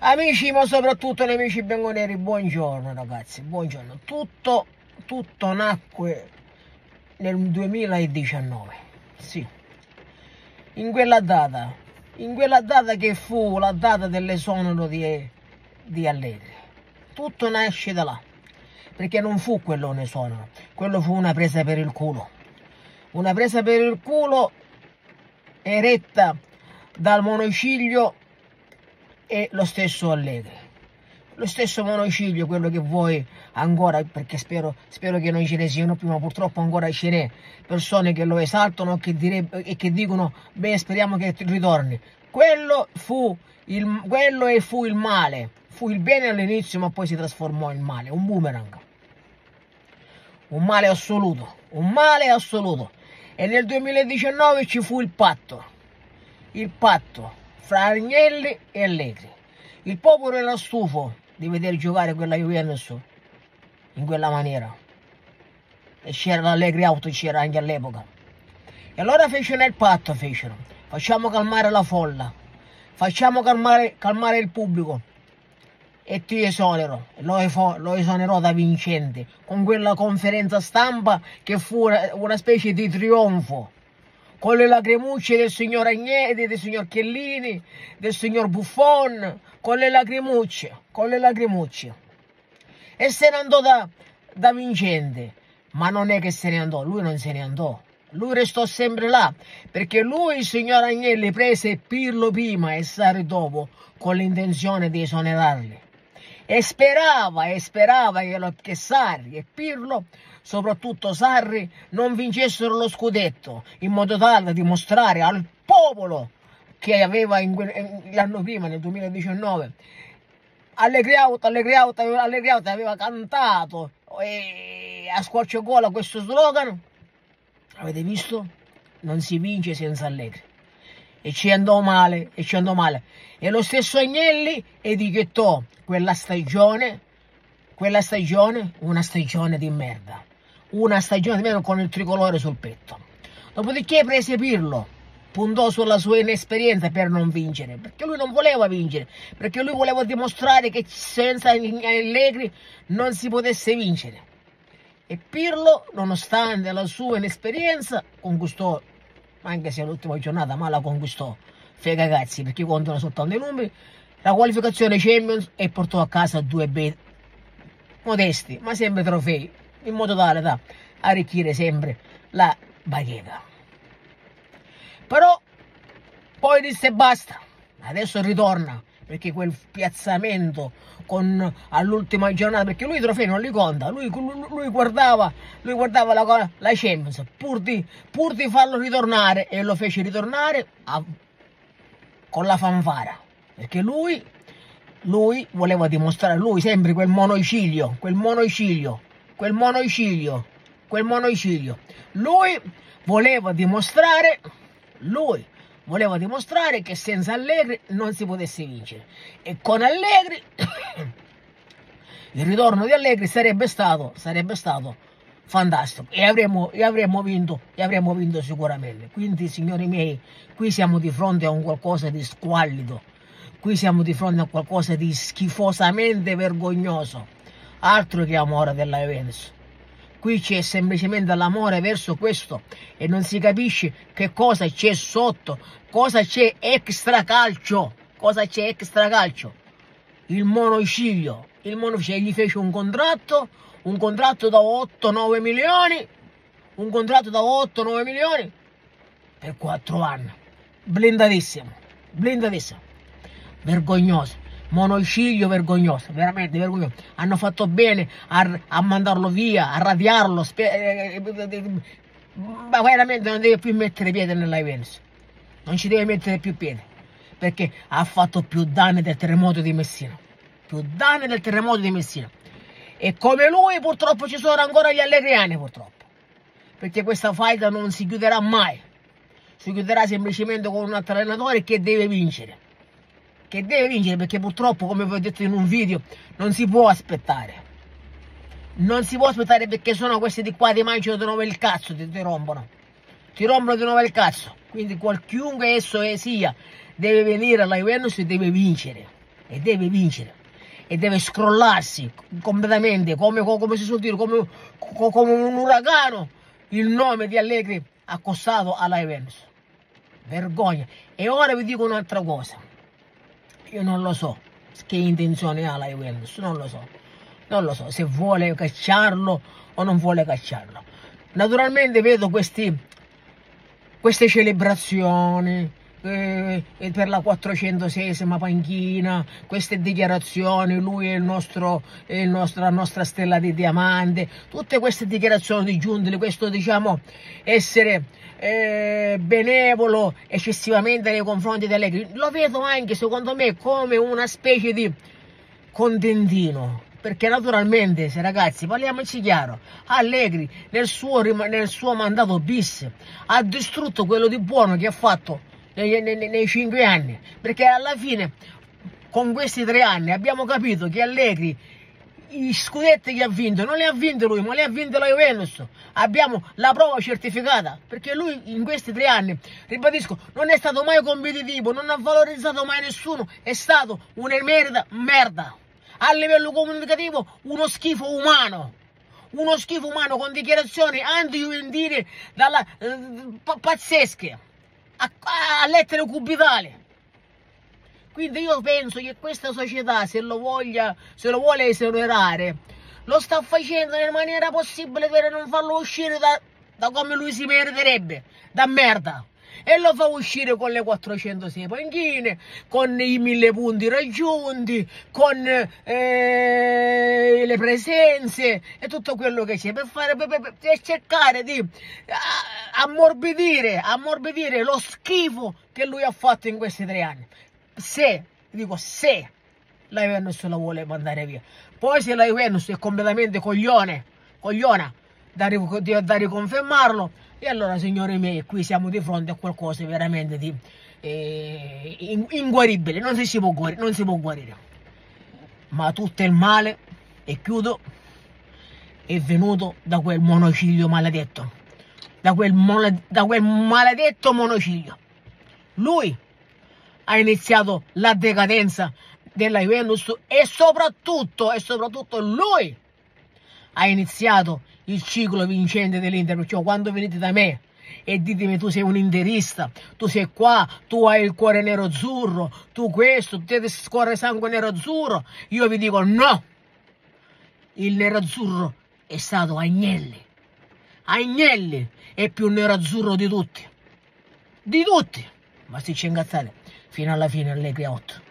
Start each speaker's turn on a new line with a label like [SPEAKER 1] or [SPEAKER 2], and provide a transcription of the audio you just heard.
[SPEAKER 1] Amici, ma soprattutto nemici bianconeri, buongiorno ragazzi, buongiorno. Tutto, tutto nacque nel 2019, sì. In quella data, in quella data che fu la data dell'esonero di, di Allegri. Tutto nasce da là, perché non fu quello un esonero, quello fu una presa per il culo. Una presa per il culo eretta dal monociglio e lo stesso Allegri. Lo stesso monociglio, quello che vuoi ancora, perché spero, spero che non ce ne siano più, ma purtroppo ancora ce n'è, persone che lo esaltano che direb- e che dicono, beh speriamo che ritorni. Quello fu, il, quello e fu il male, fu il bene all'inizio ma poi si trasformò in male, un boomerang. Un male assoluto, un male assoluto. E nel 2019 ci fu il patto, il patto fra Agnelli e Allegri. Il popolo era stufo di vedere giocare quella Juventus in quella maniera. E c'era l'Allegri Auto, c'era anche all'epoca. E allora fecero il patto, fecero. Facciamo calmare la folla, facciamo calmare, calmare il pubblico. E ti esonero, lo, lo esonerò da vincente, con quella conferenza stampa che fu una, una specie di trionfo con le lacrimucce del signor Agneti, del signor Chiellini, del signor Buffon, con le lacrimucce, con le lacrimucce. E se ne andò da, da vincente, ma non è che se ne andò, lui non se ne andò. Lui restò sempre là, perché lui, il signor Agnelli, prese Pirlo prima e Sarri dopo, con l'intenzione di esonerarli. E sperava, e sperava che, lo, che Sarri e Pirlo soprattutto Sarri, non vincessero lo scudetto, in modo tale da dimostrare al popolo che aveva l'anno prima, nel 2019, Allegri out, Allegri out, Allegri out aveva cantato e a squarciagola questo slogan. Avete visto? Non si vince senza Allegri. E ci andò male, e ci andò male. E lo stesso Agnelli etichettò quella stagione, quella stagione, una stagione di merda una stagione di meno con il tricolore sul petto. Dopodiché prese Pirlo, puntò sulla sua inesperienza per non vincere, perché lui non voleva vincere, perché lui voleva dimostrare che senza Allegri non si potesse vincere. E Pirlo, nonostante la sua inesperienza, conquistò, anche se l'ultima giornata, ma la conquistò. Fai cagazzi, perché contano soltanto i numeri, la qualificazione Champions e portò a casa due bet modesti, ma sempre trofei in modo tale da arricchire sempre la baghetta. Però poi disse basta, adesso ritorna perché quel piazzamento all'ultima giornata, perché lui i trofei non li conta, lui, lui, lui guardava, lui guardava la, la Champions pur di, pur di, farlo ritornare e lo fece ritornare a, con la fanfara, perché lui, lui voleva dimostrare, lui sempre quel monociglio, quel monociglio, quel monociglio, quel monociglio. Lui voleva dimostrare, lui voleva dimostrare che senza Allegri non si potesse vincere. E con Allegri, il ritorno di Allegri sarebbe stato, sarebbe stato fantastico e avremmo, e avremmo vinto e avremmo vinto sicuramente. Quindi, signori miei, qui siamo di fronte a un qualcosa di squallido. Qui siamo di fronte a qualcosa di schifosamente vergognoso altro che amore della Juventus. Qui c'è semplicemente l'amore verso questo e non si capisce che cosa c'è sotto, cosa c'è extra calcio, cosa c'è extra calcio. Il monociglio, il monociglio gli fece un contratto, un contratto da 8-9 milioni, un contratto da 8-9 milioni per 4 anni. Blindatissimo, blindatissimo, vergognoso monociglio vergognoso, veramente vergognoso. Hanno fatto bene a, a mandarlo via, a radiarlo. Ma veramente non deve più mettere piede nella Juventus. Non ci deve mettere più piede. Perché ha fatto più danni del terremoto di Messina. Più danni del terremoto di Messina. E come lui purtroppo ci sono ancora gli allegriani purtroppo. Perché questa faida non si chiuderà mai. Si chiuderà semplicemente con un altro allenatore che deve vincere che deve vincere perché purtroppo, come vi ho detto in un video, non si può aspettare. Non si può aspettare perché sono questi di qua ti mangiano di nuovo il cazzo, ti, ti rompono. Ti rompono di nuovo il cazzo. Quindi qualunque esso sia, deve venire alla Juventus e deve vincere. e deve vincere e deve scrollarsi completamente come, come si suol dire come, come un uragano il nome di Allegri accostato alla Juventus vergogna e ora vi dico un'altra cosa io non lo so che intenzione ha la Juventus non lo so. Non lo so se vuole cacciarlo o non vuole cacciarlo. Naturalmente vedo questi, queste celebrazioni eh, per la 406esima panchina, queste dichiarazioni, lui è, il nostro, è il nostro, la nostra stella di diamante, tutte queste dichiarazioni di Giuntoli, questo diciamo essere eh, benevolo eccessivamente nei confronti di Allegri, lo vedo anche secondo me come una specie di contentino, perché naturalmente, se ragazzi, parliamoci chiaro, Allegri nel suo, nel suo mandato bis ha distrutto quello di buono che ha fatto nei, nei, nei cinque anni, perché alla fine con questi tre anni abbiamo capito che Allegri i scudetti che ha vinto non li ha vinti lui ma li ha vinti la Juventus. Abbiamo la prova certificata perché lui in questi tre anni ribadisco non è stato mai competitivo non ha valorizzato mai nessuno è stato un'emerita merda. A livello comunicativo uno schifo umano. Uno schifo umano con dichiarazioni anti-juventine eh, pazzesche a, a lettere cubitali. Quindi io penso che questa società, se lo, voglia, se lo vuole esonerare, lo sta facendo in maniera possibile per non farlo uscire da, da come lui si meriterebbe, da merda e lo fa uscire con le 406 panchine, con i 1000 punti raggiunti, con eh, le presenze e tutto quello che c'è per, fare, per, per, per cercare di ammorbidire, ammorbidire lo schifo che lui ha fatto in questi tre anni. Se, dico se, la Juventus la vuole mandare via. Poi se la Juventus è completamente coglione, cogliona, da, da riconfermarlo, e allora, signori miei, qui siamo di fronte a qualcosa veramente di eh, inguaribile, non si, può guarire, non si può guarire. Ma tutto il male, e chiudo, è venuto da quel monociglio maledetto. Da quel, da quel maledetto monociglio. Lui ha iniziato la decadenza della Juventus e soprattutto, e soprattutto lui ha iniziato il ciclo vincente dell'Inter, perciò quando venite da me e ditemi tu sei un interista, tu sei qua, tu hai il cuore nero-azzurro, tu questo, tu scorre sangue nero-azzurro, io vi dico no, il nero-azzurro è stato Agnelli, Agnelli è più nero-azzurro di tutti, di tutti, ma se ci ingazzate, fino alla fine Allegri a 8.